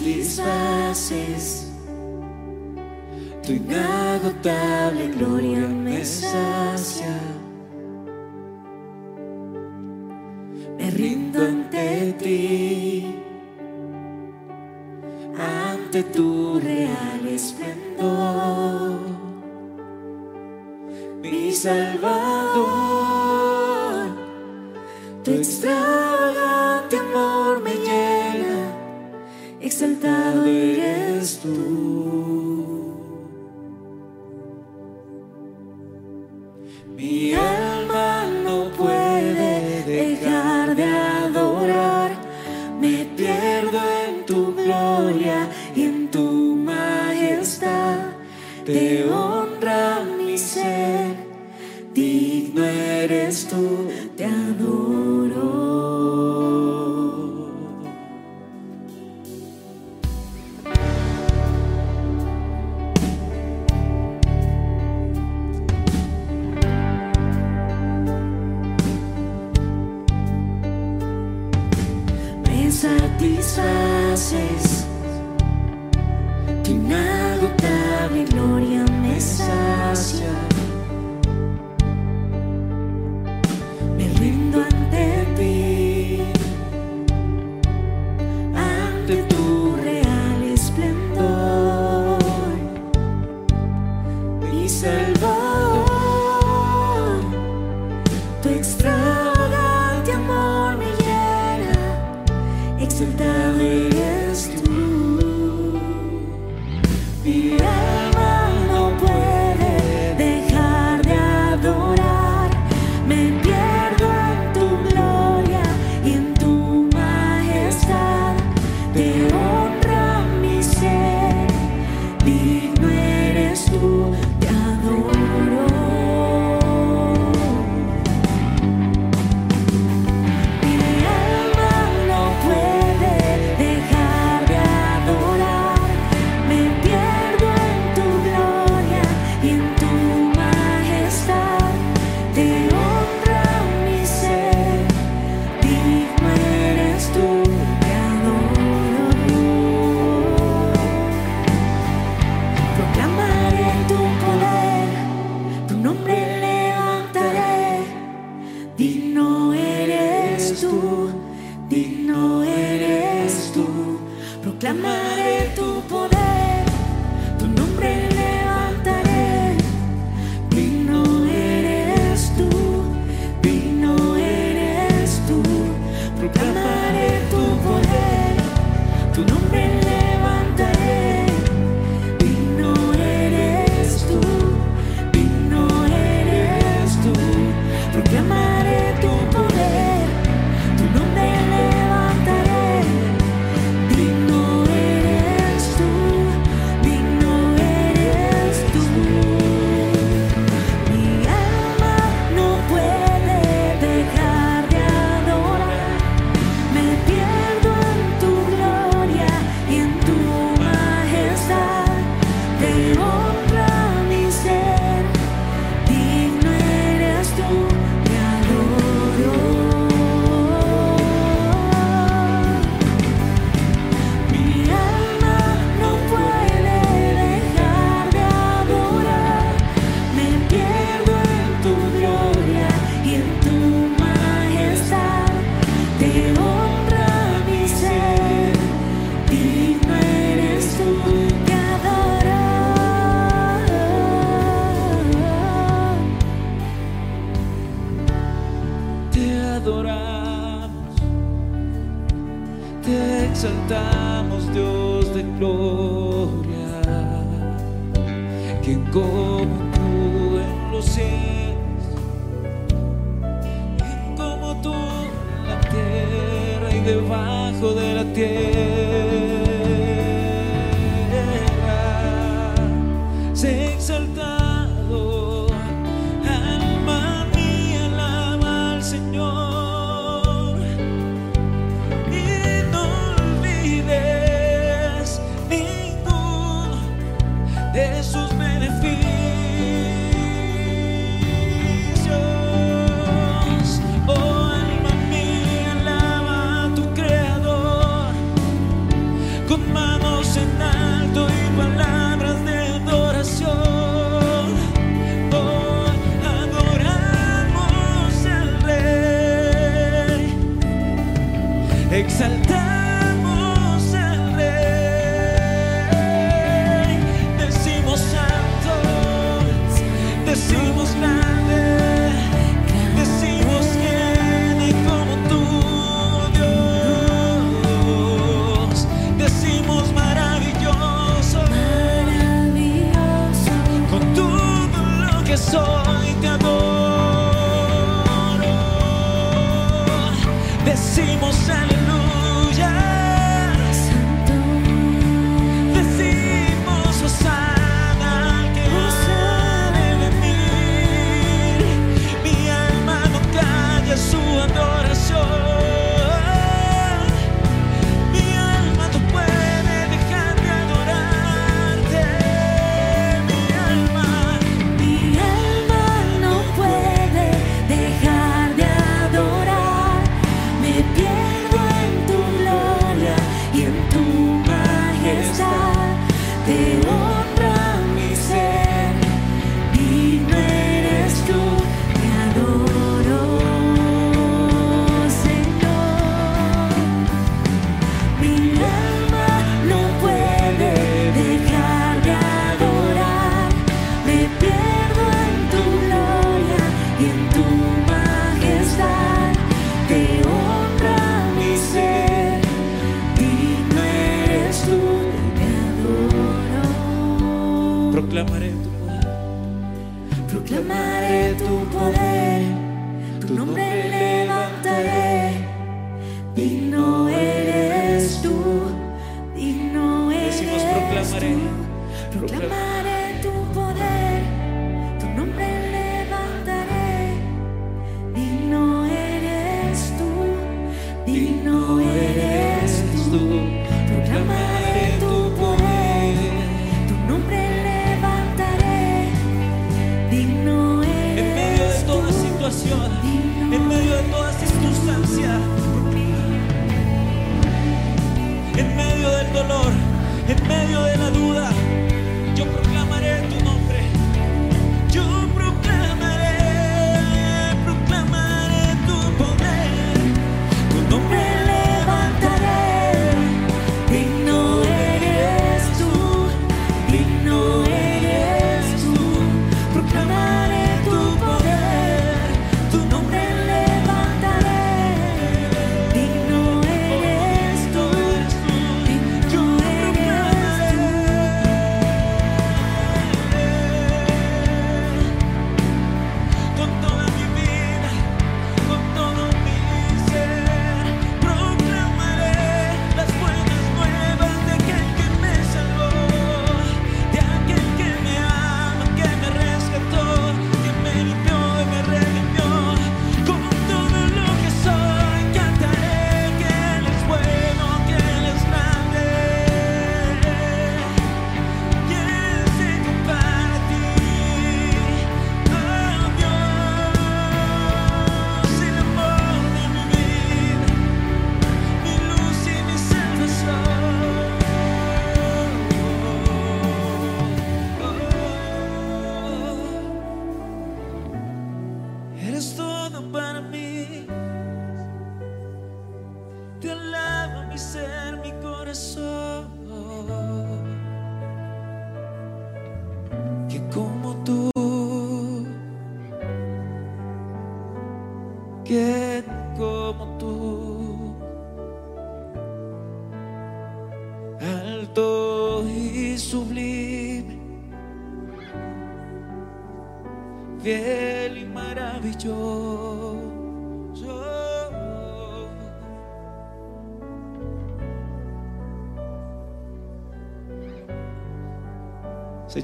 satisfaces. Tu inagotable gloria me sacia. Mi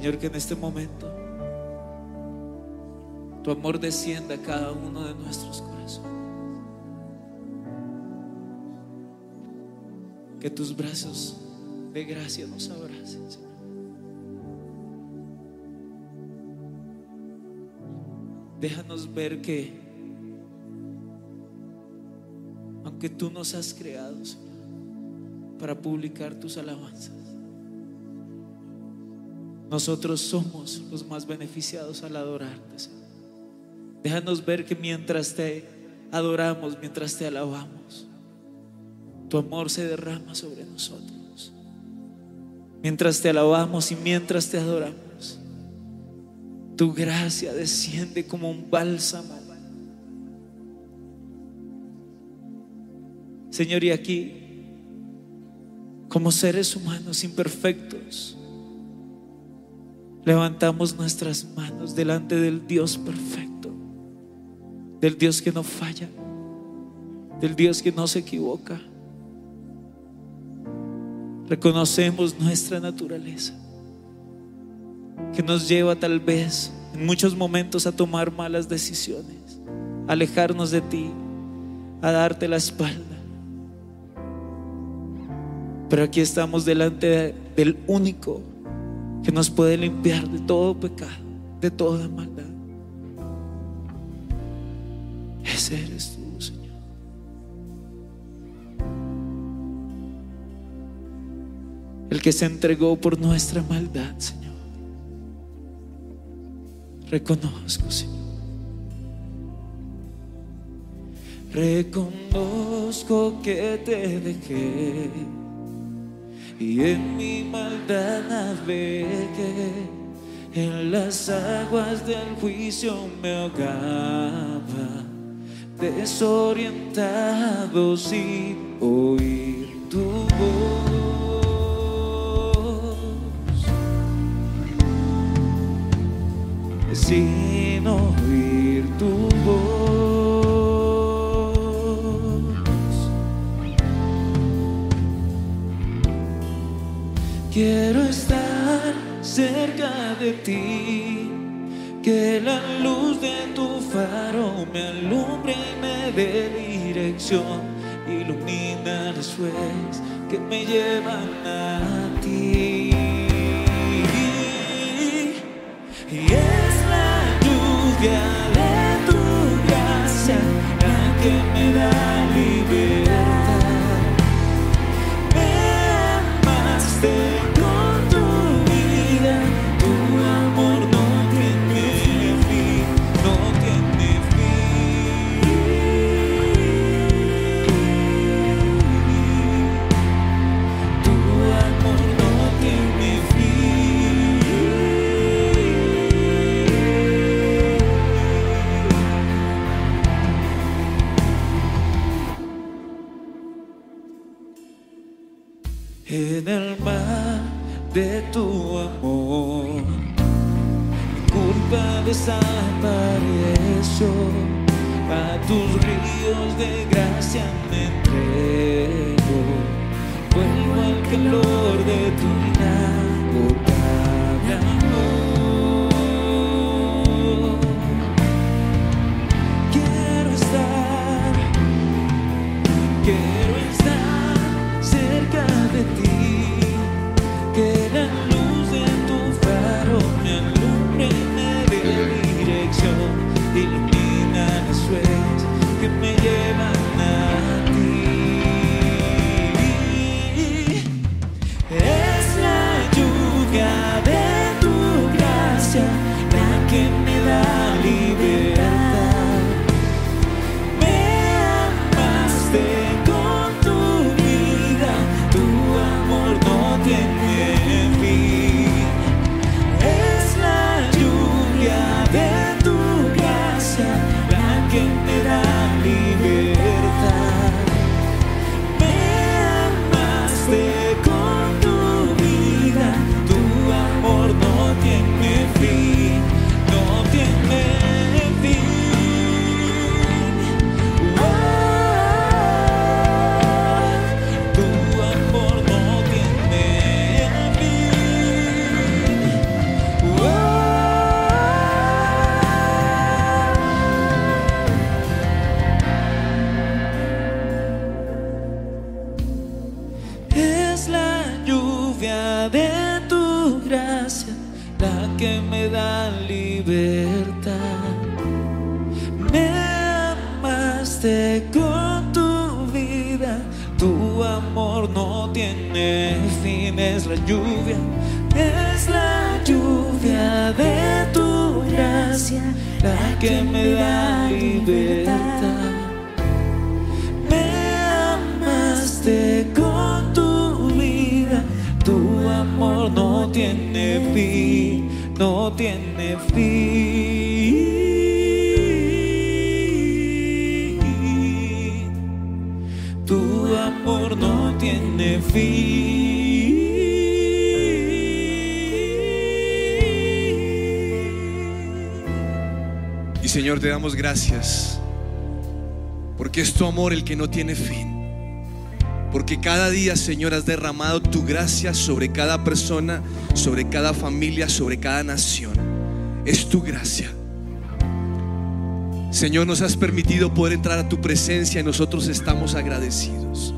Señor, que en este momento tu amor descienda a cada uno de nuestros corazones. Que tus brazos de gracia nos abracen, Señor. Déjanos ver que, aunque tú nos has creado, Señor, para publicar tus alabanzas, nosotros somos los más beneficiados al adorarte, Señor. Déjanos ver que mientras te adoramos, mientras te alabamos, tu amor se derrama sobre nosotros. Mientras te alabamos y mientras te adoramos, tu gracia desciende como un bálsamo. Señor, y aquí, como seres humanos imperfectos, levantamos nuestras manos delante del Dios perfecto, del Dios que no falla, del Dios que no se equivoca. Reconocemos nuestra naturaleza, que nos lleva tal vez en muchos momentos a tomar malas decisiones, a alejarnos de ti, a darte la espalda. Pero aquí estamos delante del único que nos puede limpiar de todo pecado, de toda maldad. Ese eres tú, Señor. El que se entregó por nuestra maldad, Señor. Reconozco, Señor. Reconozco que te dejé y en mi maldad navegué. En las aguas del juicio me ahogaba, desorientado sin oír tu voz. Sin oír tu voz. Quiero estar cerca de ti, que la luz de tu faro me alumbre y me dé dirección, ilumina las huellas que me llevan a ti. Y es la lluvia de tu gracia la que me da desapareció, a tus ríos de gracia me entrego. Vuelvo al calor de tu sueños que me llevan tu amor el que no tiene fin. Porque cada día, Señor, has derramado tu gracia sobre cada persona, sobre cada familia, sobre cada nación. Es tu gracia. Señor, nos has permitido poder entrar a tu presencia y nosotros estamos agradecidos.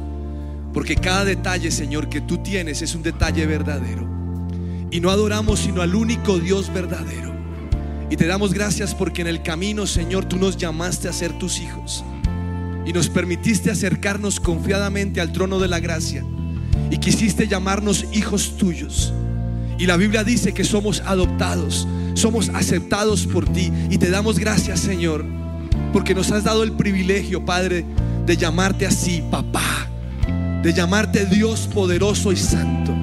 Porque cada detalle, Señor, que tú tienes es un detalle verdadero. Y no adoramos sino al único Dios verdadero. Y te damos gracias porque en el camino, Señor, tú nos llamaste a ser tus hijos. Y nos permitiste acercarnos confiadamente al trono de la gracia. Y quisiste llamarnos hijos tuyos. Y la Biblia dice que somos adoptados, somos aceptados por ti. Y te damos gracias, Señor, porque nos has dado el privilegio, Padre, de llamarte así, papá. De llamarte Dios poderoso y santo.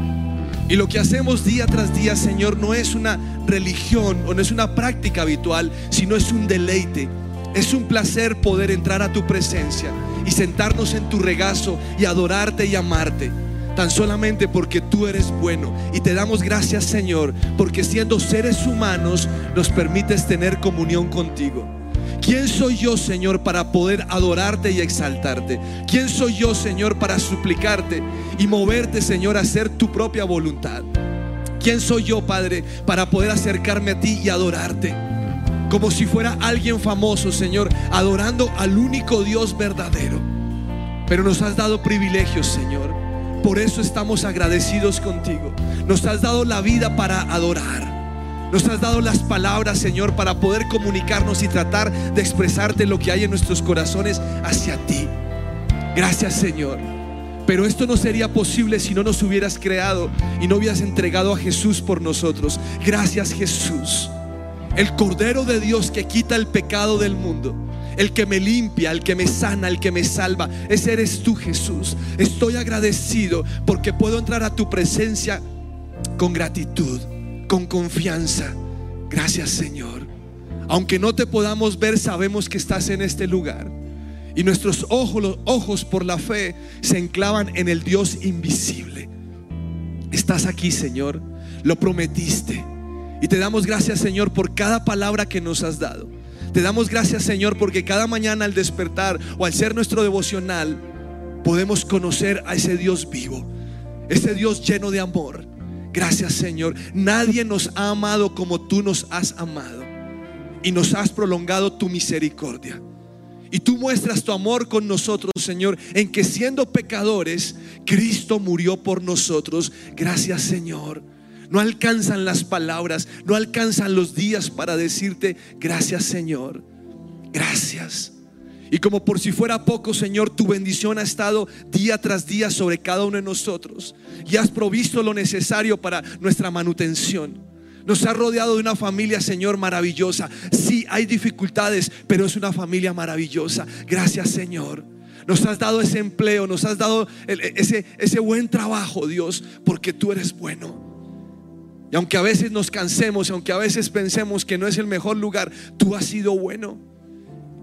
Y lo que hacemos día tras día, Señor, no es una religión o no es una práctica habitual, sino es un deleite. Es un placer poder entrar a tu presencia y sentarnos en tu regazo y adorarte y amarte. Tan solamente porque tú eres bueno. Y te damos gracias, Señor, porque siendo seres humanos nos permites tener comunión contigo. ¿Quién soy yo, Señor, para poder adorarte y exaltarte? ¿Quién soy yo, Señor, para suplicarte y moverte, Señor, a hacer tu propia voluntad? ¿Quién soy yo, Padre, para poder acercarme a ti y adorarte? Como si fuera alguien famoso, Señor, adorando al único Dios verdadero. Pero nos has dado privilegios, Señor. Por eso estamos agradecidos contigo. Nos has dado la vida para adorar. Nos has dado las palabras, Señor, para poder comunicarnos y tratar de expresarte lo que hay en nuestros corazones hacia ti. Gracias, Señor. Pero esto no sería posible si no nos hubieras creado y no hubieras entregado a Jesús por nosotros. Gracias, Jesús. El Cordero de Dios que quita el pecado del mundo. El que me limpia, el que me sana, el que me salva. Ese eres tú, Jesús. Estoy agradecido porque puedo entrar a tu presencia con gratitud con confianza. Gracias Señor. Aunque no te podamos ver, sabemos que estás en este lugar. Y nuestros ojos, los ojos por la fe se enclavan en el Dios invisible. Estás aquí, Señor. Lo prometiste. Y te damos gracias, Señor, por cada palabra que nos has dado. Te damos gracias, Señor, porque cada mañana al despertar o al ser nuestro devocional, podemos conocer a ese Dios vivo, ese Dios lleno de amor, Gracias Señor. Nadie nos ha amado como tú nos has amado. Y nos has prolongado tu misericordia. Y tú muestras tu amor con nosotros, Señor, en que siendo pecadores, Cristo murió por nosotros. Gracias, Señor. No alcanzan las palabras, no alcanzan los días para decirte, gracias, Señor. Gracias. Y como por si fuera poco, Señor, tu bendición ha estado día tras día sobre cada uno de nosotros. Y has provisto lo necesario para nuestra manutención. Nos ha rodeado de una familia, Señor, maravillosa. Sí, hay dificultades, pero es una familia maravillosa. Gracias, Señor. Nos has dado ese empleo, nos has dado ese, ese buen trabajo, Dios, porque tú eres bueno. Y aunque a veces nos cansemos, aunque a veces pensemos que no es el mejor lugar, tú has sido bueno.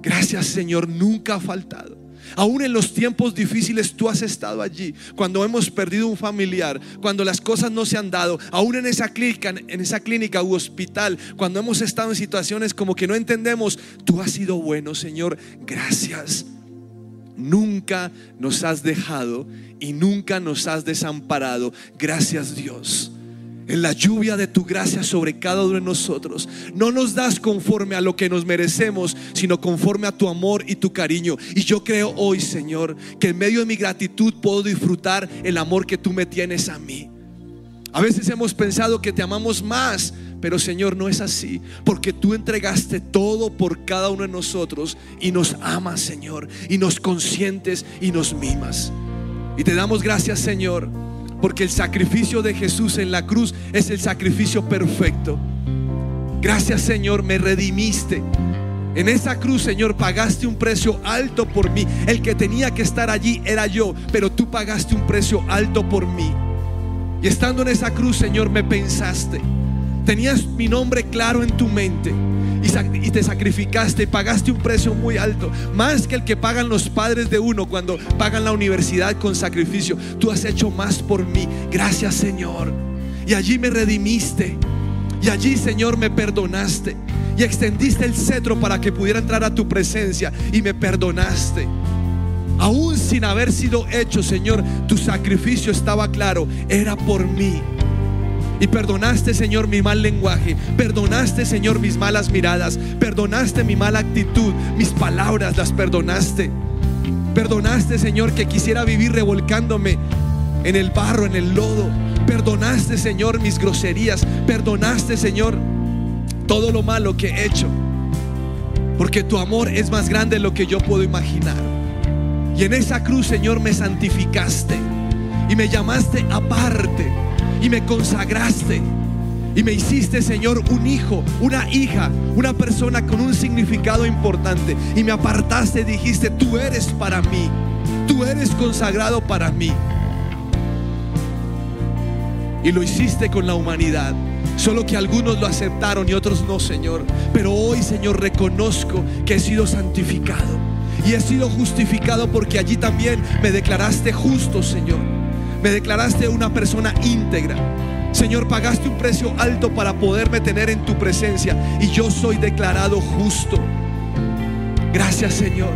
Gracias Señor, nunca ha faltado. Aún en los tiempos difíciles tú has estado allí. Cuando hemos perdido un familiar, cuando las cosas no se han dado, aún en esa clínica, en esa clínica u hospital, cuando hemos estado en situaciones como que no entendemos, tú has sido bueno, Señor. Gracias. Nunca nos has dejado y nunca nos has desamparado. Gracias Dios en la lluvia de tu gracia sobre cada uno de nosotros. No nos das conforme a lo que nos merecemos, sino conforme a tu amor y tu cariño. Y yo creo hoy, Señor, que en medio de mi gratitud puedo disfrutar el amor que tú me tienes a mí. A veces hemos pensado que te amamos más, pero Señor, no es así, porque tú entregaste todo por cada uno de nosotros y nos amas, Señor, y nos consientes y nos mimas. Y te damos gracias, Señor porque el sacrificio de Jesús en la cruz es el sacrificio perfecto. Gracias Señor, me redimiste. En esa cruz, Señor, pagaste un precio alto por mí. El que tenía que estar allí era yo, pero tú pagaste un precio alto por mí. Y estando en esa cruz, Señor, me pensaste. Tenías mi nombre claro en tu mente y, te sacrificaste y pagaste un precio muy alto, más que el que pagan los padres de uno cuando pagan la universidad con sacrificio. Tú has hecho más por mí. Gracias Señor. Y allí me redimiste. Y allí, Señor, me perdonaste. Y extendiste el cetro para que pudiera entrar a tu presencia. Y me perdonaste. Aún sin haber sido hecho, Señor, tu sacrificio estaba claro. Era por mí. Y perdonaste, Señor, mi mal lenguaje. Perdonaste, Señor, mis malas miradas. Perdonaste mi mala actitud. Mis palabras las perdonaste. Perdonaste, Señor, que quisiera vivir revolcándome en el barro, en el lodo. Perdonaste, Señor, mis groserías. Perdonaste, Señor, todo lo malo que he hecho. Porque tu amor es más grande de lo que yo puedo imaginar. Y en esa cruz, Señor, me santificaste. Y me llamaste aparte. Y me consagraste. Y me hiciste, Señor, un hijo, una hija, una persona con un significado importante. Y me apartaste y dijiste, tú eres para mí. Tú eres consagrado para mí. Y lo hiciste con la humanidad. Solo que algunos lo aceptaron y otros no, Señor. Pero hoy, Señor, reconozco que he sido santificado. Y he sido justificado porque allí también me declaraste justo, Señor. Me declaraste una persona íntegra. Señor, pagaste un precio alto para poderme tener en tu presencia. Y yo soy declarado justo. Gracias, Señor.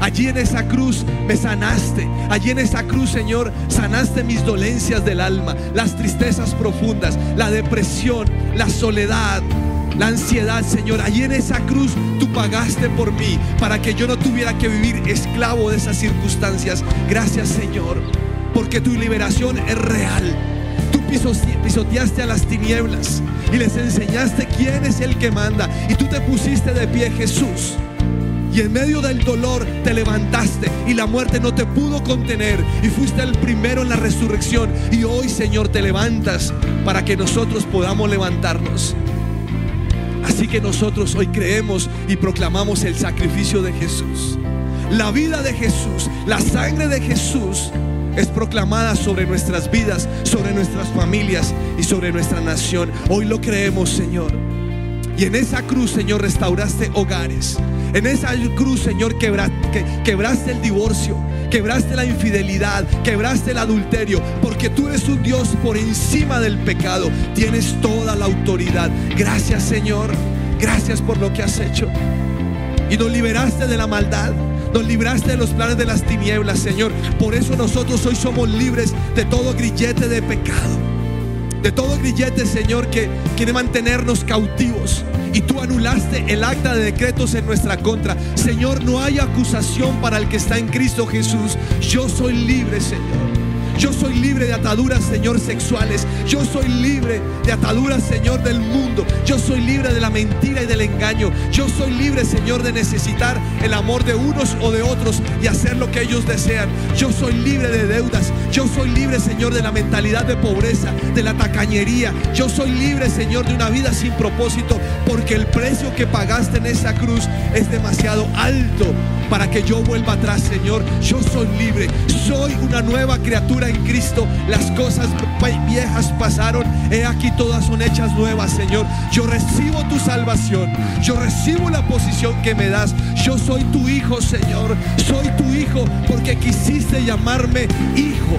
Allí en esa cruz me sanaste. Allí en esa cruz, Señor, sanaste mis dolencias del alma, las tristezas profundas, la depresión, la soledad, la ansiedad, Señor. Allí en esa cruz tú pagaste por mí para que yo no tuviera que vivir esclavo de esas circunstancias. Gracias, Señor, porque tu liberación es real. Tú pisoteaste a las tinieblas y les enseñaste quién es el que manda. Y tú te pusiste de pie, Jesús. Y en medio del dolor te levantaste y la muerte no te pudo contener. Y fuiste el primero en la resurrección. Y hoy, Señor, te levantas para que nosotros podamos levantarnos. Así que nosotros hoy creemos y proclamamos el sacrificio de Jesús. La vida de Jesús, la sangre de Jesús es proclamada sobre nuestras vidas, sobre nuestras familias y sobre nuestra nación. Hoy lo creemos, Señor. Y en esa cruz, Señor, restauraste hogares. En esa cruz, Señor, quebra, que, quebraste el divorcio, quebraste la infidelidad, quebraste el adulterio, porque tú eres un Dios por encima del pecado. Tienes toda la autoridad. Gracias, Señor. Gracias por lo que has hecho. Y nos liberaste de la maldad. Nos libraste de los planes de las tinieblas, Señor. Por eso nosotros hoy somos libres de todo grillete de pecado. De todo grillete, Señor, que quiere mantenernos cautivos. Y tú anulaste el acta de decretos en nuestra contra. Señor, no hay acusación para el que está en Cristo Jesús. Yo soy libre, Señor. Yo soy libre de ataduras, Señor, sexuales. Yo soy libre de ataduras, Señor, del mundo. Yo soy libre de la mentira y del engaño. Yo soy libre, Señor, de necesitar el amor de unos o de otros y hacer lo que ellos desean. Yo soy libre de deudas. Yo soy libre, Señor, de la mentalidad de pobreza, de la tacañería. Yo soy libre, Señor, de una vida sin propósito, porque el precio que pagaste en esa cruz es demasiado alto para que yo vuelva atrás, Señor. Yo soy libre. Soy una nueva criatura en Cristo. Las cosas viejas pasaron. He aquí todas son hechas nuevas, Señor. Yo recibo tu salvación. Yo recibo la posición que me das. Yo soy tu hijo, Señor. Soy tu hijo porque quisiste llamarme hijo.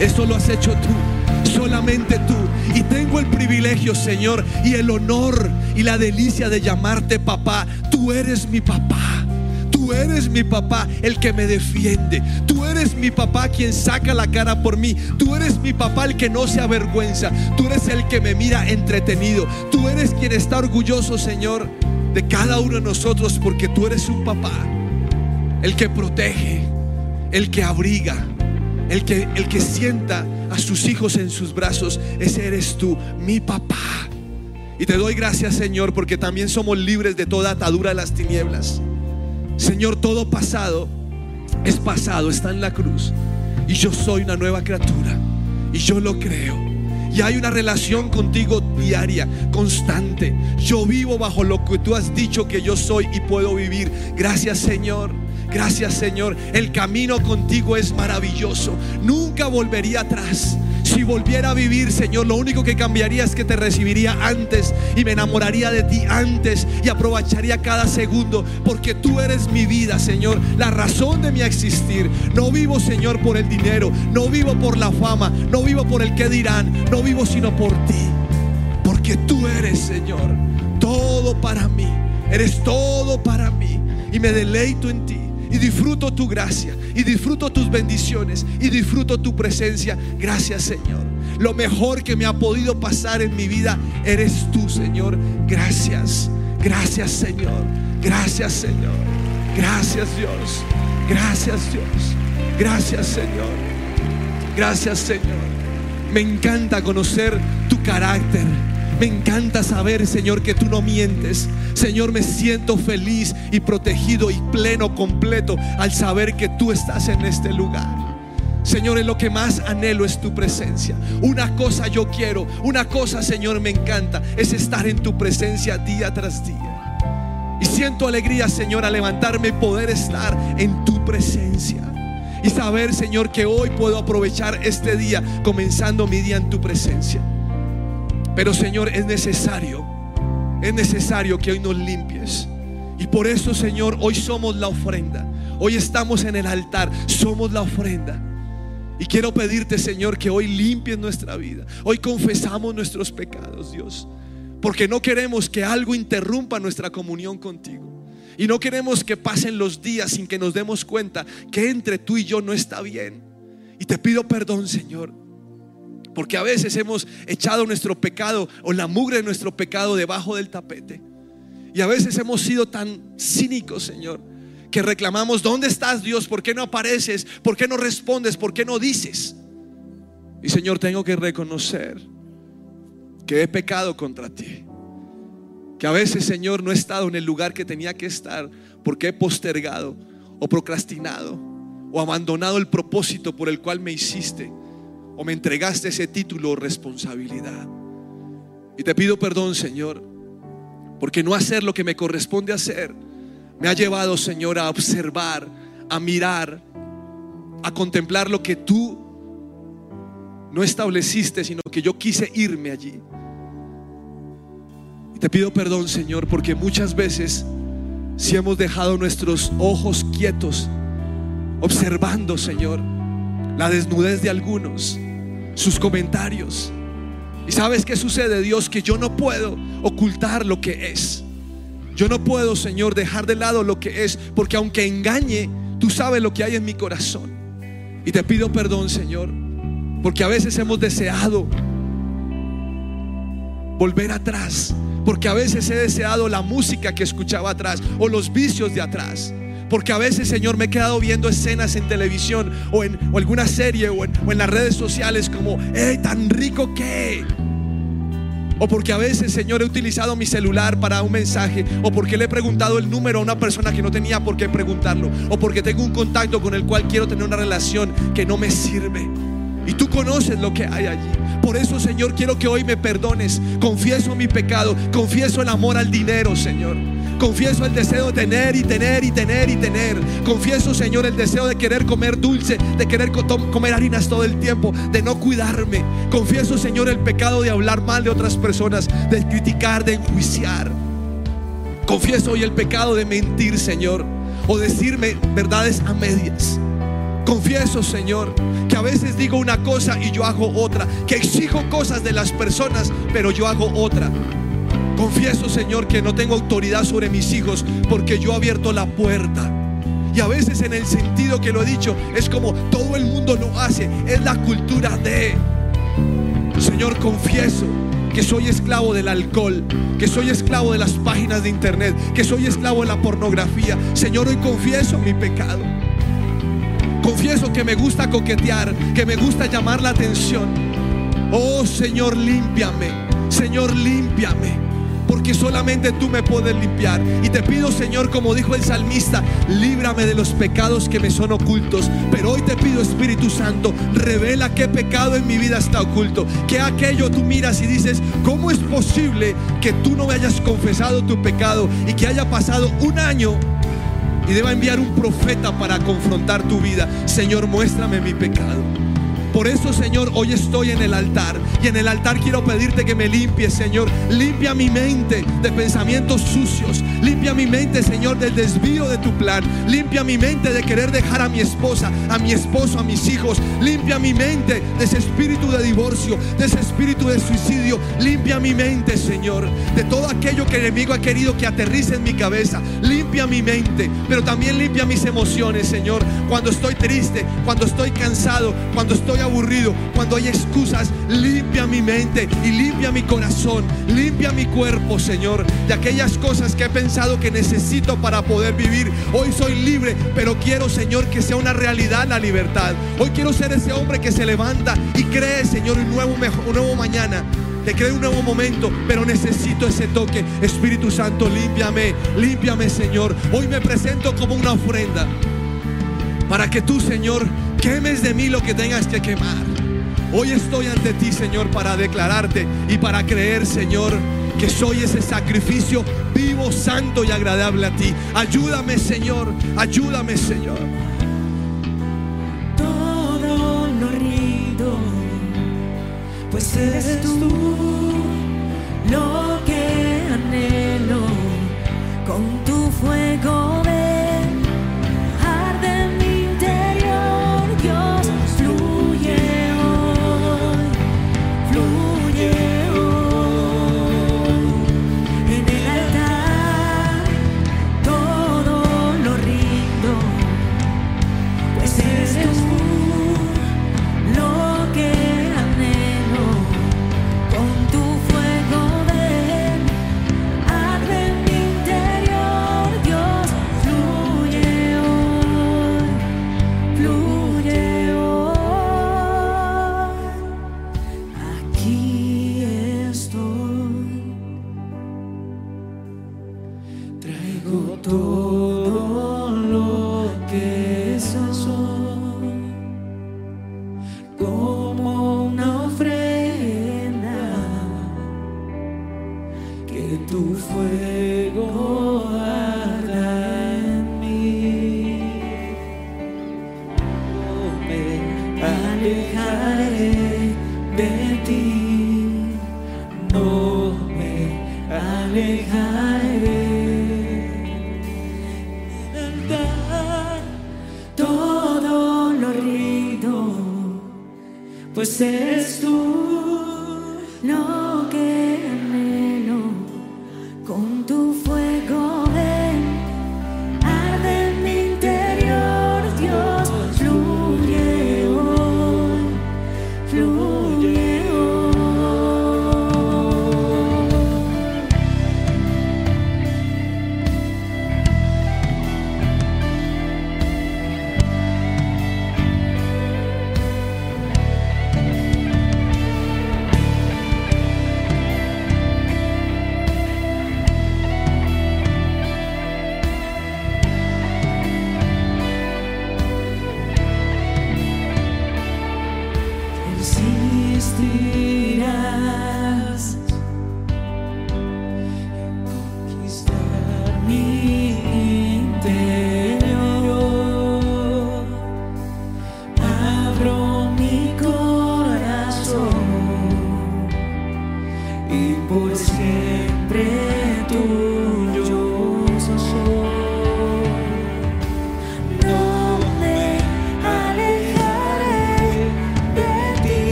Eso lo has hecho tú, solamente tú. Y tengo el privilegio, Señor, y el honor y la delicia de llamarte papá. Tú eres mi papá. Tú eres mi papá, el que me defiende. Tú eres mi papá quien saca la cara por mí. Tú eres mi papá el que no se avergüenza. Tú eres el que me mira entretenido. Tú eres quien está orgulloso, Señor, de cada uno de nosotros porque tú eres un papá. El que protege, el que abriga, el que, el que sienta a sus hijos en sus brazos. Ese eres tú, mi papá. Y te doy gracias, Señor, porque también somos libres de toda atadura de las tinieblas. Señor, todo pasado es pasado, está en la cruz. Y yo soy una nueva criatura. Y yo lo creo. Y hay una relación contigo diaria, constante. Yo vivo bajo lo que tú has dicho que yo soy y puedo vivir. Gracias Señor. Gracias Señor. El camino contigo es maravilloso. Nunca volvería atrás. Si volviera a vivir, Señor, lo único que cambiaría es que te recibiría antes y me enamoraría de ti antes y aprovecharía cada segundo porque tú eres mi vida, Señor, la razón de mi existir. No vivo, Señor, por el dinero, no vivo por la fama, no vivo por el que dirán, no vivo sino por ti. Porque tú eres, Señor, todo para mí. Eres todo para mí. Y me deleito en ti. Y disfruto tu gracia. Y disfruto tus bendiciones. Y disfruto tu presencia. Gracias, Señor. Lo mejor que me ha podido pasar en mi vida eres tú, Señor. Gracias. Gracias, Señor. Gracias, Señor. Gracias, Dios. Gracias, Dios. Gracias, Señor. Gracias, Señor. Me encanta conocer tu carácter. Me encanta saber, Señor, que tú no mientes. Señor, me siento feliz y protegido y pleno, completo al saber que tú estás en este lugar. Señor, en lo que más anhelo es tu presencia. Una cosa yo quiero, una cosa, Señor, me encanta, es estar en tu presencia día tras día. Y siento alegría, Señor, al levantarme y poder estar en tu presencia. Y saber, Señor, que hoy puedo aprovechar este día comenzando mi día en tu presencia. Pero, Señor, es necesario, es necesario que hoy nos limpies. Y por eso, Señor, hoy somos la ofrenda. Hoy estamos en el altar, somos la ofrenda. Y quiero pedirte, Señor, que hoy limpies nuestra vida. Hoy confesamos nuestros pecados, Dios. Porque no queremos que algo interrumpa nuestra comunión contigo. Y no queremos que pasen los días sin que nos demos cuenta que entre tú y yo no está bien. Y te pido perdón, Señor. Porque a veces hemos echado nuestro pecado o la mugre de nuestro pecado debajo del tapete. Y a veces hemos sido tan cínicos, Señor, que reclamamos, ¿dónde estás Dios? ¿Por qué no apareces? ¿Por qué no respondes? ¿Por qué no dices? Y Señor, tengo que reconocer que he pecado contra ti. Que a veces, Señor, no he estado en el lugar que tenía que estar porque he postergado o procrastinado o abandonado el propósito por el cual me hiciste o me entregaste ese título o responsabilidad. Y te pido perdón, Señor, porque no hacer lo que me corresponde hacer me ha llevado, Señor, a observar, a mirar, a contemplar lo que tú no estableciste, sino que yo quise irme allí. Y te pido perdón, Señor, porque muchas veces si hemos dejado nuestros ojos quietos, observando, Señor, la desnudez de algunos, sus comentarios. ¿Y sabes qué sucede, Dios? Que yo no puedo ocultar lo que es. Yo no puedo, Señor, dejar de lado lo que es, porque aunque engañe, tú sabes lo que hay en mi corazón. Y te pido perdón, Señor, porque a veces hemos deseado volver atrás, porque a veces he deseado la música que escuchaba atrás o los vicios de atrás. Porque a veces, Señor, me he quedado viendo escenas en televisión o en o alguna serie o en, las redes sociales como, ¡hey, tan rico que! O porque a veces, Señor, he utilizado mi celular para un mensaje. O porque le he preguntado el número a una persona que no tenía por qué preguntarlo. O porque tengo un contacto con el cual quiero tener una relación que no me sirve. Y tú conoces lo que hay allí. Por eso, Señor, quiero que hoy me perdones. Confieso mi pecado. Confieso el amor al dinero, Señor. Confieso el deseo de tener y tener y tener y tener. Confieso, Señor, el deseo de querer comer dulce, de querer comer harinas todo el tiempo, de no cuidarme. Confieso, Señor, el pecado de hablar mal de otras personas, de criticar, de enjuiciar. Confieso hoy el pecado de mentir, Señor, o decirme verdades a medias. Confieso, Señor, que a veces digo una cosa y yo hago otra, que exijo cosas de las personas, pero yo hago otra. Confieso, Señor, que no tengo autoridad sobre mis hijos porque yo he abierto la puerta. Y a veces en el sentido que lo he dicho, es como todo el mundo lo hace, es la cultura de... Señor, confieso que soy esclavo del alcohol, que soy esclavo de las páginas de internet, que soy esclavo de la pornografía. Señor, hoy confieso mi pecado. Confieso que me gusta coquetear, que me gusta llamar la atención. Oh Señor, límpiame. Señor, límpiame. Porque solamente tú me puedes limpiar. Y te pido, Señor, como dijo el salmista, líbrame de los pecados que me son ocultos. Pero hoy te pido, Espíritu Santo, revela qué pecado en mi vida está oculto. Que aquello tú miras y dices, ¿cómo es posible que tú no me hayas confesado tu pecado y que haya pasado un año y deba enviar un profeta para confrontar tu vida. Señor, muéstrame mi pecado. Por eso, Señor, hoy estoy en el altar. Y en el altar quiero pedirte que me limpies, Señor. Limpia mi mente de pensamientos sucios. Limpia mi mente, Señor, del desvío de tu plan. Limpia mi mente de querer dejar a mi esposa, a mi esposo, a mis hijos. Limpia mi mente de ese espíritu de divorcio, de ese espíritu de suicidio. Limpia mi mente, Señor, de todo aquello que el enemigo ha querido que aterrice en mi cabeza. Limpia mi mente, pero también limpia mis emociones, Señor. Cuando estoy triste, cuando estoy cansado, cuando estoy aburrido, cuando hay excusas, limpia mi mente y limpia mi corazón, limpia mi cuerpo, Señor, de aquellas cosas que he pensado que necesito para poder vivir. Hoy soy libre, pero quiero, Señor, que sea una realidad la libertad. Hoy quiero ser ese hombre que se levanta y cree, Señor, un nuevo, un nuevo mañana. Te cree un nuevo momento, pero necesito ese toque. Espíritu Santo, límpiame, límpiame, Señor. Hoy me presento como una ofrenda para que tú, Señor, quemes de mí lo que tengas que quemar. Hoy estoy ante ti, Señor, para declararte y para creer, Señor, que soy ese sacrificio vivo, santo y agradable a ti. Ayúdame, Señor, ayúdame, Señor. todo lo rindo, pues eres tú lo que anhelo con tu fuego ven,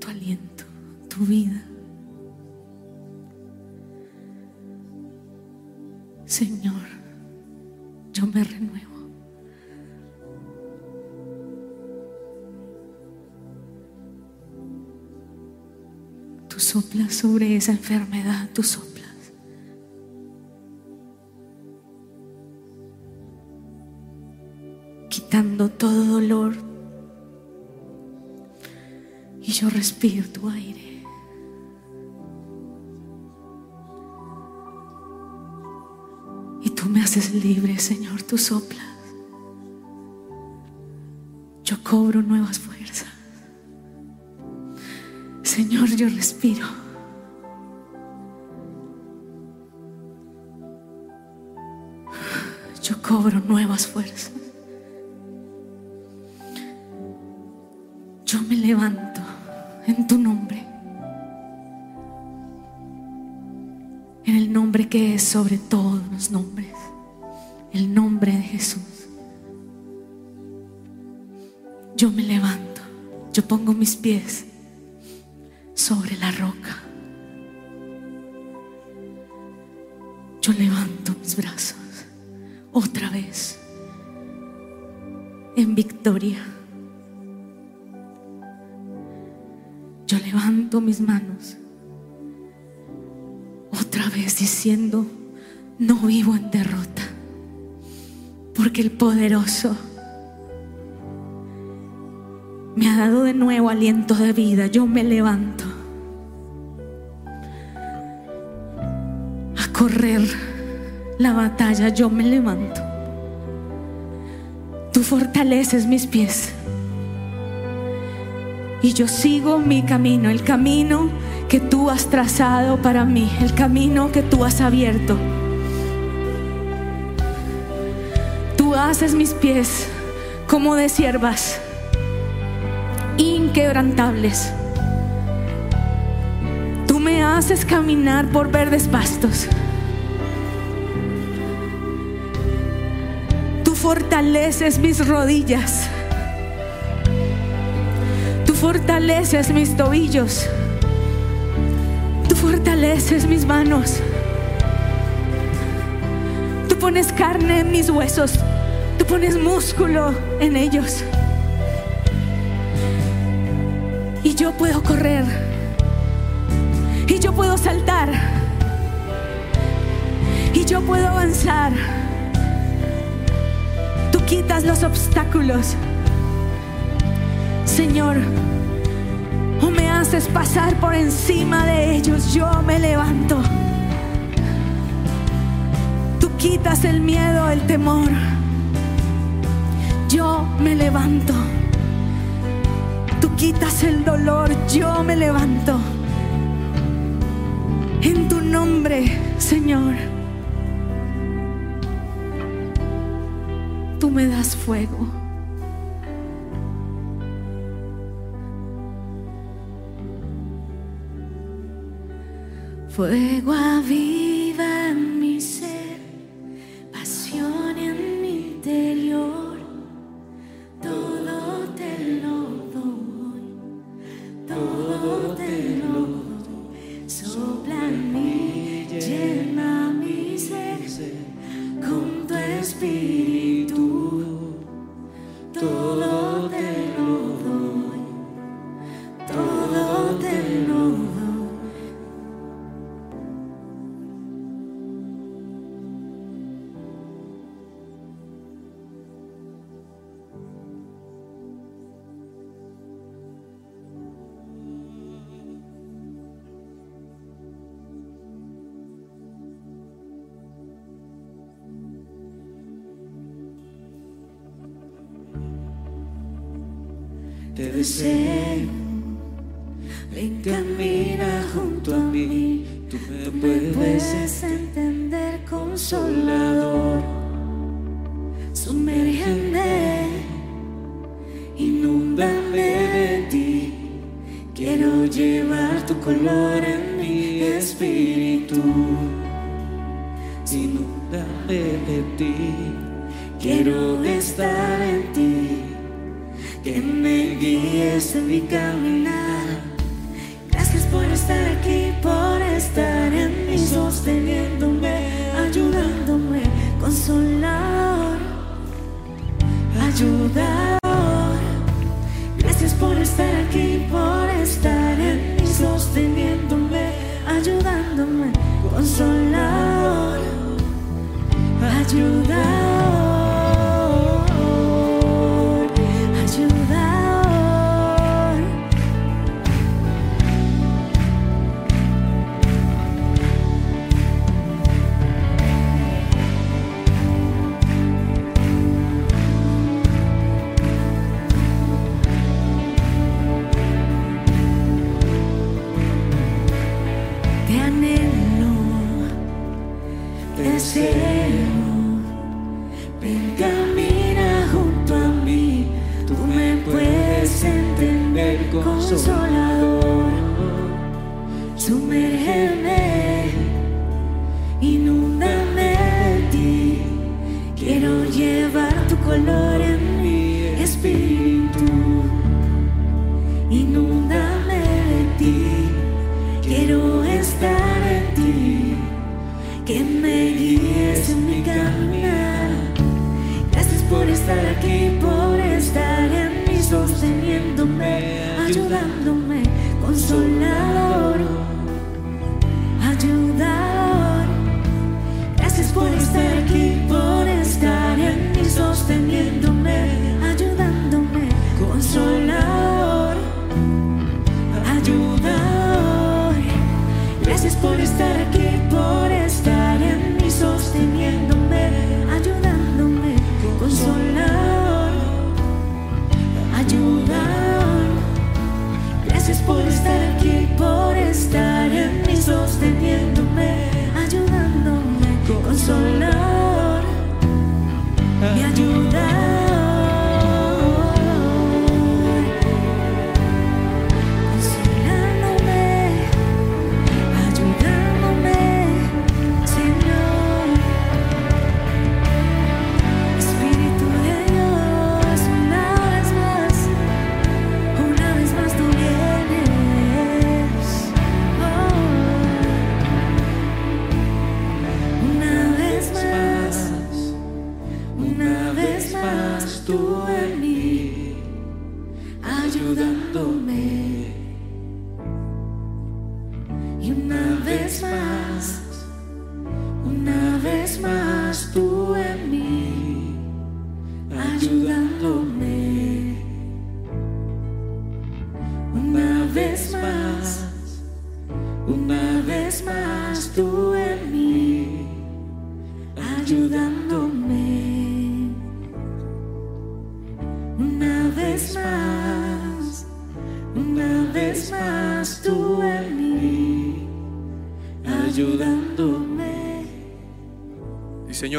Tu aliento, tu vida. Señor, yo me renuevo. Tú soplas sobre esa enfermedad, tú soplas. Tu aire. Y tú me haces libre, Señor, tú soplas. Yo cobro nuevas fuerzas. Señor, yo respiro. Yo cobro nuevas fuerzas. Yo me levanto en tu nombre. En el nombre que es sobre todos los nombres. El nombre de Jesús. Yo me levanto. Yo pongo mis pies sobre la roca. Yo levanto mis brazos otra vez en victoria. Yo levanto mis manos otra vez diciendo, no vivo en derrota, porque el poderoso me ha dado de nuevo aliento de vida. Yo me levanto a correr la batalla. Yo me levanto. Tú fortaleces mis pies. Y yo sigo mi camino, el camino que tú has trazado para mí, el camino que tú has abierto. Tú haces mis pies como de siervas inquebrantables. Tú me haces caminar por verdes pastos. Tú fortaleces mis rodillas. Fortaleces mis tobillos. Tú fortaleces mis manos. Tú pones carne en mis huesos. Tú pones músculo en ellos. Y yo puedo correr. Y yo puedo saltar. Y yo puedo avanzar. Tú quitas los obstáculos. Señor, haces pasar por encima de ellos, yo me levanto. Tú quitas el miedo, el temor. Yo me levanto. Tú quitas el dolor, yo me levanto. En tu nombre, Señor. Tú me das fuego. Fuego aviva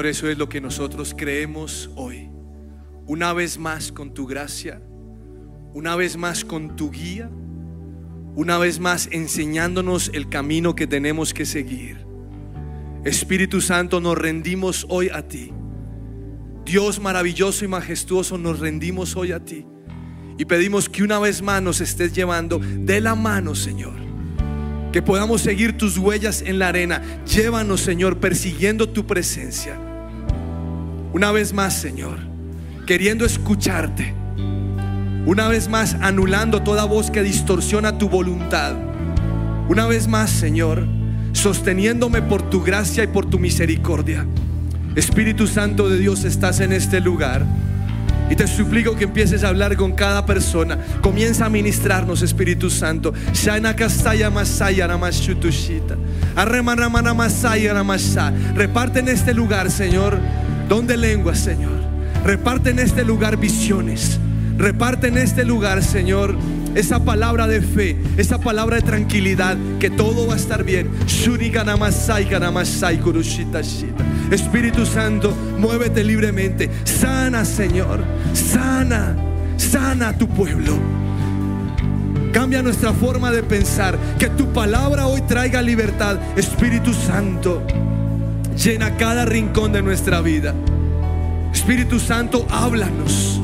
Eso es lo que nosotros creemos hoy. Una vez más con tu gracia, una vez más con tu guía, una vez más enseñándonos el camino que tenemos que seguir. Espíritu Santo, nos rendimos hoy a ti. Dios maravilloso y majestuoso, nos rendimos hoy a ti. Y pedimos que una vez más nos estés llevando de la mano, Señor. Que podamos seguir tus huellas en la arena. Llévanos, Señor, persiguiendo tu presencia. Una vez más, Señor, queriendo escucharte. Una vez más, anulando toda voz que distorsiona tu voluntad. Una vez más, Señor, sosteniéndome por tu gracia y por tu misericordia. Espíritu Santo de Dios, estás en este lugar. Y te suplico que empieces a hablar con cada persona. Comienza a ministrarnos, Espíritu Santo. Reparte en este lugar, Señor, don de lenguas, Señor. Reparte en este lugar visiones. Reparte en este lugar, Señor, esa palabra de fe, esa palabra de tranquilidad, que todo va a estar bien. Espíritu Santo, muévete libremente. Sana, Señor. Sana, sana a tu pueblo. Cambia nuestra forma de pensar. Que tu palabra hoy traiga libertad. Espíritu Santo, llena cada rincón de nuestra vida. Espíritu Santo, háblanos.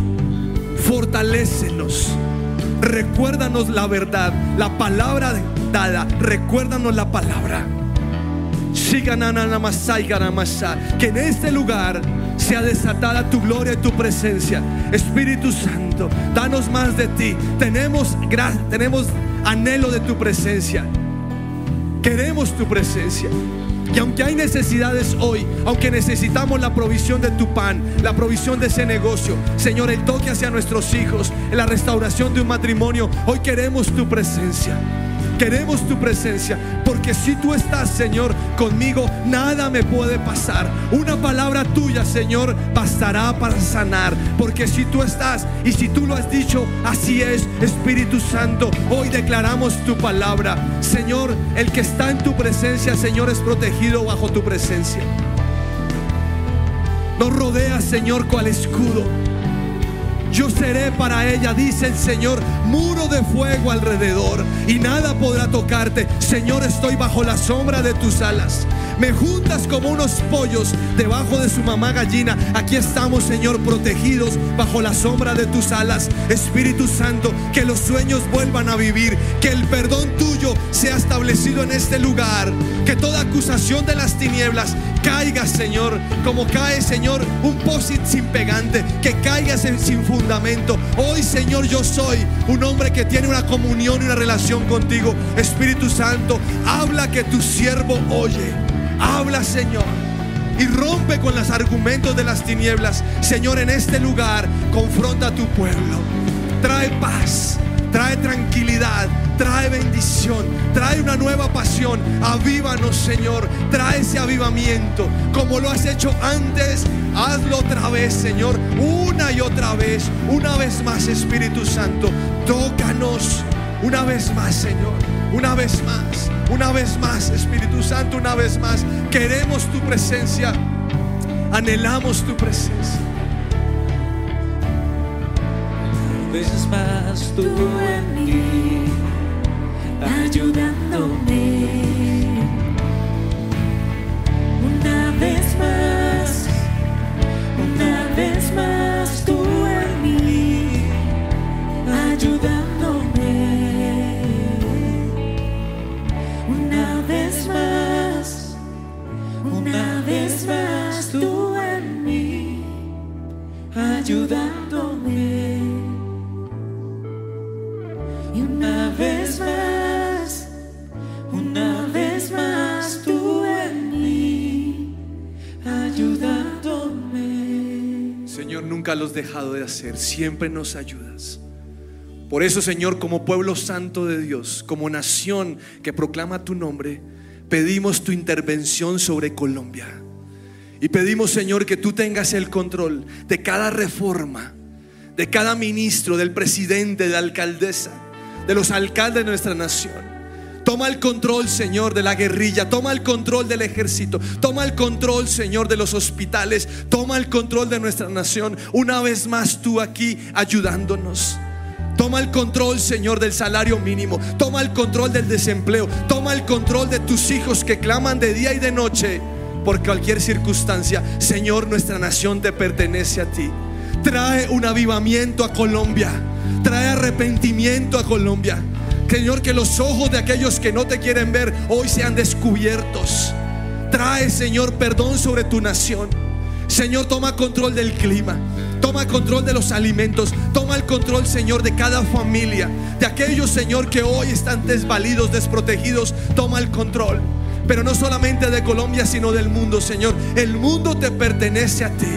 Fortalécenos. Recuérdanos la verdad, la palabra dada. Recuérdanos la palabra. Que en este lugar sea desatada tu gloria y tu presencia. Espíritu Santo, danos más de ti. Tenemos, tenemos anhelo de tu presencia. Queremos tu presencia. Y aunque hay necesidades hoy, aunque necesitamos la provisión de tu pan, la provisión de ese negocio, Señor, el toque hacia nuestros hijos, la restauración de un matrimonio, hoy queremos tu presencia. Queremos tu presencia, porque si tú estás, Señor, conmigo, nada me puede pasar. Una palabra tuya, Señor, bastará para sanar, porque si tú estás y si tú lo has dicho, así es, Espíritu Santo, hoy declaramos tu palabra. Señor, el que está en tu presencia, Señor, es protegido bajo tu presencia. Nos rodea, Señor, cual escudo. Yo seré para ella, dice el Señor, muro de fuego alrededor y nada podrá tocarte. Señor, estoy bajo la sombra de tus alas. Me juntas como unos pollos debajo de su mamá gallina. Aquí estamos, Señor, protegidos bajo la sombra de tus alas. Espíritu Santo, que los sueños vuelvan a vivir. Que el perdón tuyo sea establecido en este lugar. Que toda acusación de las tinieblas caiga, Señor, como cae, Señor, un posit sin pegante. Que caiga sin fundamento. Hoy, Señor, yo soy un hombre que tiene una comunión y una relación contigo. Espíritu Santo, habla que tu siervo oye. Habla, Señor. Y rompe con los argumentos de las tinieblas. Señor, en este lugar confronta a tu pueblo. Trae paz, trae tranquilidad, trae bendición, trae una nueva pasión. Avívanos, Señor. Trae ese avivamiento. Como lo has hecho antes, hazlo otra vez, Señor. Una y otra vez. Una vez más, Espíritu Santo. Tócanos una vez más, Señor. Una vez más. Una vez más, Espíritu Santo, una vez más. Queremos tu presencia. Anhelamos tu presencia. Veces más tú en mí, ayudándome. Una vez más, una vez más tú en mí, ayudándome. Una vez más, una vez más tú en mí, ayudándome. Nunca has dejado de hacer. Siempre nos ayudas. Por eso, Señor, como pueblo santo de Dios, como nación que proclama tu nombre, pedimos tu intervención sobre Colombia. Y pedimos, Señor, que tú tengas el control de cada reforma, de cada ministro, del presidente, de la alcaldesa, de los alcaldes de nuestra nación. Toma el control, Señor, de la guerrilla. Toma el control del ejército. Toma el control, Señor, de los hospitales. Toma el control de nuestra nación. Una vez más tú aquí ayudándonos. Toma el control, Señor, del salario mínimo. Toma el control del desempleo. Toma el control de tus hijos que claman de día y de noche por cualquier circunstancia. Señor, nuestra nación te pertenece a ti. Trae un avivamiento a Colombia. Trae arrepentimiento a Colombia. Señor, que los ojos de aquellos que no te quieren ver hoy sean descubiertos. Trae, Señor, perdón sobre tu nación. Señor, toma control del clima. Toma control de los alimentos. Toma el control, Señor, de cada familia. De aquellos, Señor, que hoy están desvalidos, desprotegidos. Toma el control. Pero no solamente de Colombia, sino del mundo, Señor. El mundo te pertenece a ti.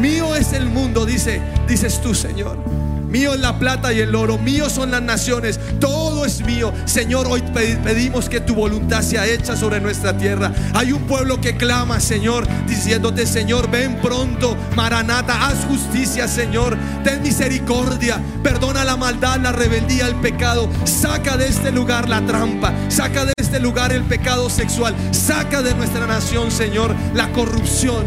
Mío es el mundo, dice, dices tú, Señor. Mío es la plata y el oro, mío son las naciones, todo es mío. Señor, hoy pedimos que tu voluntad sea hecha sobre nuestra tierra. Hay un pueblo que clama, Señor, diciéndote, Señor, ven pronto, Maranata, haz justicia, Señor, ten misericordia, perdona la maldad, la rebeldía, el pecado. Saca de este lugar la trampa, saca de este lugar el pecado sexual, saca de nuestra nación, Señor, la corrupción.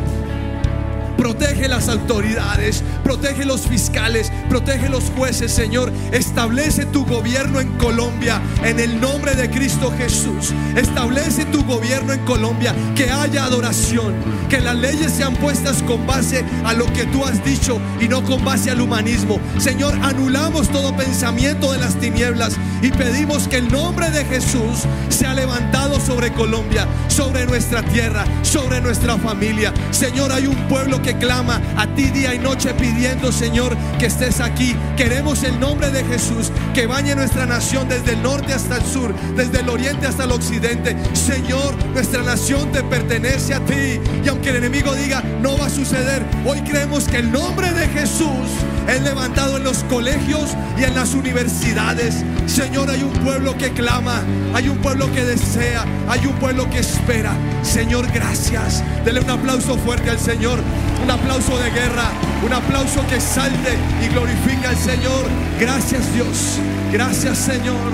Protege las autoridades, protege los fiscales, protege los jueces, Señor. Establece tu gobierno en Colombia en el nombre de Cristo Jesús. Establece tu gobierno en Colombia, que haya adoración, que las leyes sean puestas con base a lo que tú has dicho y no con base al humanismo. Señor, anulamos todo pensamiento de las tinieblas y pedimos que el nombre de Jesús sea levantado sobre Colombia, sobre nuestra tierra, sobre nuestra familia. Señor, hay un pueblo que clama a ti día y noche pidiendo, Señor, que estés aquí. Queremos el nombre de Jesús que bañe nuestra nación desde el norte hasta el sur, desde el oriente hasta el occidente. Señor, nuestra nación te pertenece a ti. Y aunque el enemigo diga, no va a suceder, hoy creemos que el nombre de Jesús es levantado en los colegios y en las universidades. Señor, hay un pueblo que clama, hay un pueblo que desea, hay un pueblo que espera. Señor, gracias. Dele un aplauso fuerte al Señor, un aplauso de guerra, un aplauso que salte y glorifica al Señor. Gracias Dios, gracias Señor,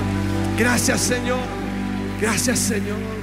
gracias Señor, gracias Señor.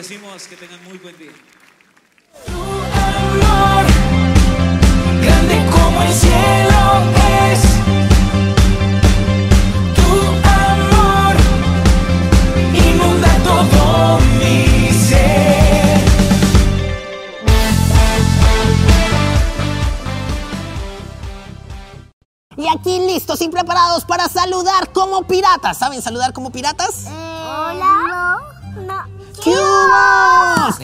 Bendecimos. Que tengan muy buen día. Tu amor, grande como el cielo es. Tu amor inunda todo mi ser. Y aquí listos y preparados para saludar como piratas. ¿Saben saludar como piratas?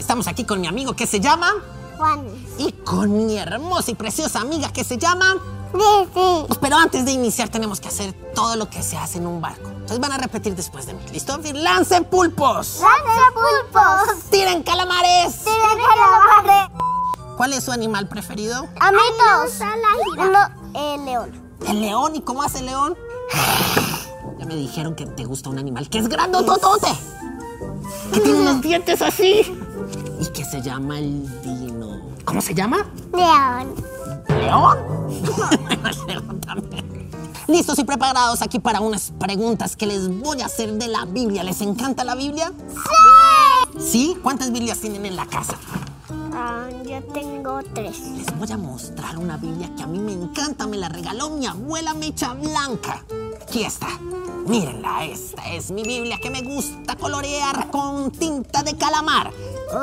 Estamos aquí con mi amigo que se llama Juan. y con mi hermosa y preciosa amiga que se llama. Sí, sí. Pero antes de iniciar tenemos que hacer todo lo que se hace en un barco. Entonces van a repetir después de mí. ¿Listo? Lancen pulpos. Lanza pulpos. Tiren calamares. Tiren calamares. ¿Cuál es su animal preferido? A mí. No, el león. El león. ¿Y cómo hace el león? me dijeron que te gusta un animal que es grandototote. Que tiene unos dientes así. Y que se llama el dino. ¿Cómo se llama? León. ¿León? León también. ¿Listos y preparados aquí para unas preguntas que les voy a hacer de la Biblia? ¿Les encanta la Biblia? ¡Sí! ¿Sí? ¿Cuántas Biblias tienen en la casa? Ah, yo tengo tres. Les voy a mostrar una Biblia que a mí me encanta, me la regaló mi abuela Mecha Blanca. Aquí está. Mírenla, esta es mi Biblia que me gusta colorear con tinta de calamar.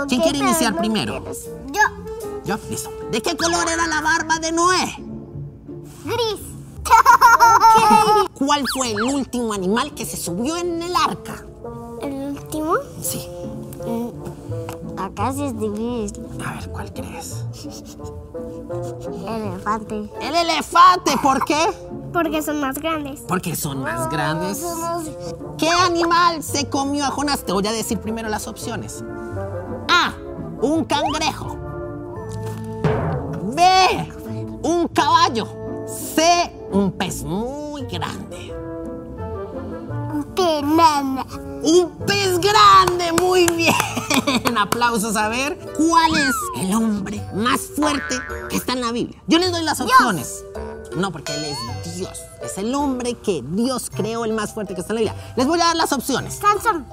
¿Quién quiere iniciar primero? Yo. Yo, listo. ¿De qué color era la barba de Noé? Gris. ¿Cuál fue el último animal que se subió en el arca? El último. Sí. Acá sí es difícil. A ver, ¿cuál crees? Elefante. El elefante, ¿por qué? Porque son más grandes. Porque son más grandes. Somos- ¿Qué animal se comió a Jonás? Te voy a decir primero las opciones. A. Un cangrejo. B. Un caballo. C. Un pez muy grande. Banana. Un pez grande, muy bien. Aplausos a ver. ¿Cuál es el hombre más fuerte que está en la Biblia? Yo les doy las opciones. No, porque él es Dios. Es el hombre que Dios creó, el más fuerte que está en la Biblia. Les voy a dar las opciones. Sansón.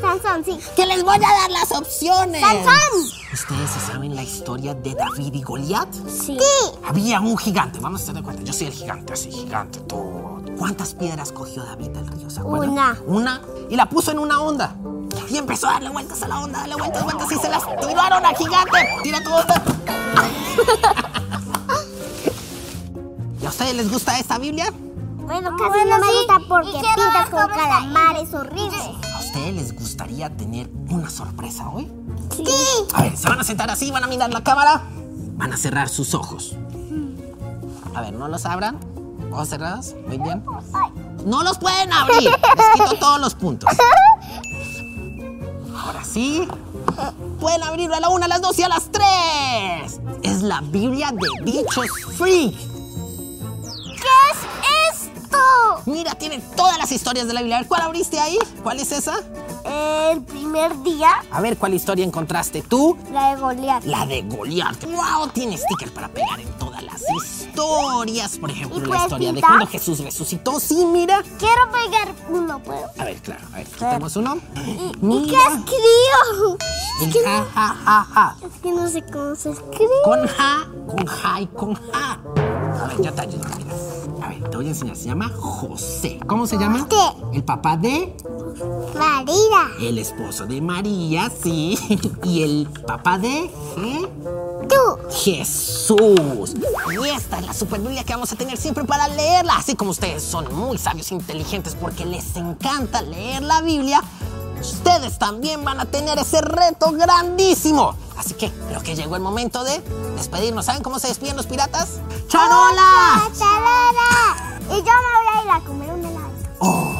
Sansón, sí. Que les voy a dar las opciones. Sansón. ¿Ustedes se saben la historia de David y Goliat? Sí. Había un gigante, vamos a estar de cuenta. Yo soy el gigante, así, gigante, todo. ¿Cuántas piedras cogió David del río? ¿Se acuerdan? Una. Una. Y la puso en una onda. Y empezó a darle vueltas a la onda, darle vueltas, vueltas y se las tiraron al gigante. Tira tu onda. ¿Y a ustedes les gusta esta Biblia? Bueno, casi no me gusta porque pintas con calamares horribles. ¿A ustedes les gustaría tener una sorpresa hoy? Sí. A ver, se van a sentar así, van a mirar la cámara, van a cerrar sus ojos. A ver, no los abran. Ojos cerrados, muy bien. No los pueden abrir. Les quito todos los puntos. Ahora sí. Pueden abrirlo a la una, a las dos y a las tres. Es la Biblia de bichos freak. Mira, tiene todas las historias de la Biblia. A ver, ¿Cuál abriste ahí? ¿Cuál es esa? El primer día, A ver, ¿cuál historia encontraste tú? la de Goliat. La de Goliat. ¡Wow! Tiene stickers para pegar en todas las historias. Por ejemplo, ¿Y la historia de cuando Jesús resucitó. Sí, mira. Quiero pegar uno, ¿puedo? A ver, claro. A ver, quitemos uno. ¿Y qué escribo? El ja, ja, ja, ja. Es que no sé cómo se escribe. Con ja, con ja y con ja. A ver, ya te ayudo, mira. A ver, te voy a enseñar. Se llama José. ¿Cómo se llama? José. El papá de... María. El esposo de María, sí. Y el papá de... ¿eh? Tú. Jesús. Y esta es la super Biblia que vamos a tener siempre para leerla. Así como ustedes son muy sabios e inteligentes porque les encanta leer la Biblia, ustedes también van a tener ese reto grandísimo. Así que creo que llegó el momento de despedirnos. ¿Saben cómo se despiden los piratas? ¡Charola! ¡Tarara! Y yo me voy a ir a comer un helado.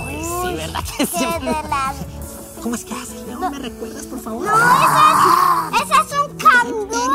¡Ay, sí, verdad que sí! ¿Cómo es que haces, León? ¿Me recuerdas, por favor? ¡No, ese es, ese es un canguro!